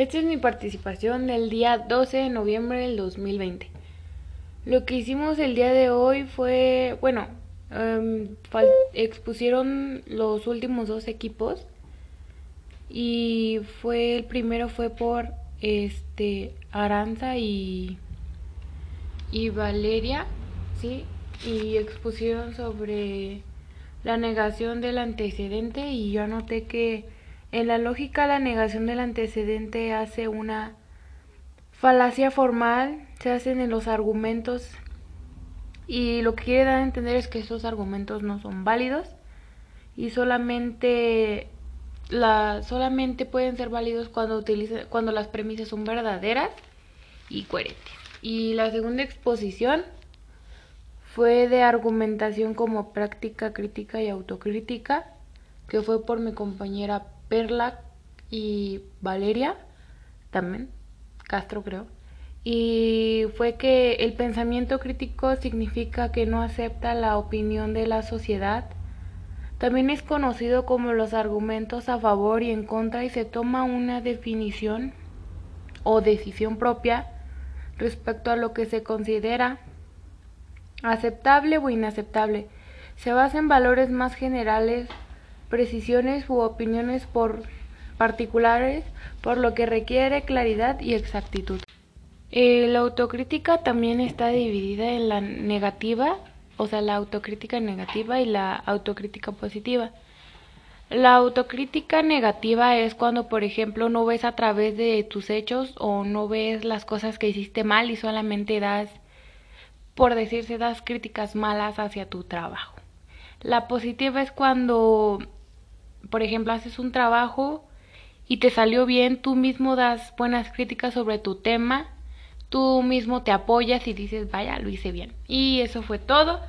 Esta es mi participación del día 12 de noviembre del 2020. Lo que hicimos el día de hoy fue, bueno, em, expusieron los últimos dos equipos y fue el primero fue por este Aranza y y Valeria, sí, y expusieron sobre la negación del antecedente y yo anoté que en la lógica la negación del antecedente hace una falacia formal, se hacen en los argumentos y lo que quiere dar a entender es que esos argumentos no son válidos y solamente la, solamente pueden ser válidos cuando utiliza, cuando las premisas son verdaderas y coherentes. Y la segunda exposición fue de argumentación como práctica crítica y autocrítica, que fue por mi compañera Perla y Valeria, también, Castro creo. Y fue que el pensamiento crítico significa que no acepta la opinión de la sociedad. También es conocido como los argumentos a favor y en contra y se toma una definición o decisión propia respecto a lo que se considera aceptable o inaceptable. Se basa en valores más generales, precisiones u opiniones por particulares, por lo que requiere claridad y exactitud. Eh, la autocrítica también está dividida en la negativa, o sea, la autocrítica negativa y la autocrítica positiva. La autocrítica negativa es cuando, por ejemplo, no ves a través de tus hechos o no ves las cosas que hiciste mal y solamente das por decirse, das críticas malas hacia tu trabajo. La positiva es cuando, por ejemplo, haces un trabajo y te salió bien, tú mismo das buenas críticas sobre tu tema, tú mismo te apoyas y dices, vaya, lo hice bien. Y eso fue todo.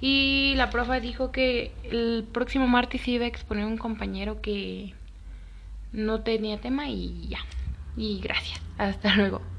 Y la profa dijo que el próximo martes iba a exponer un compañero que no tenía tema y ya. Y gracias. Hasta luego.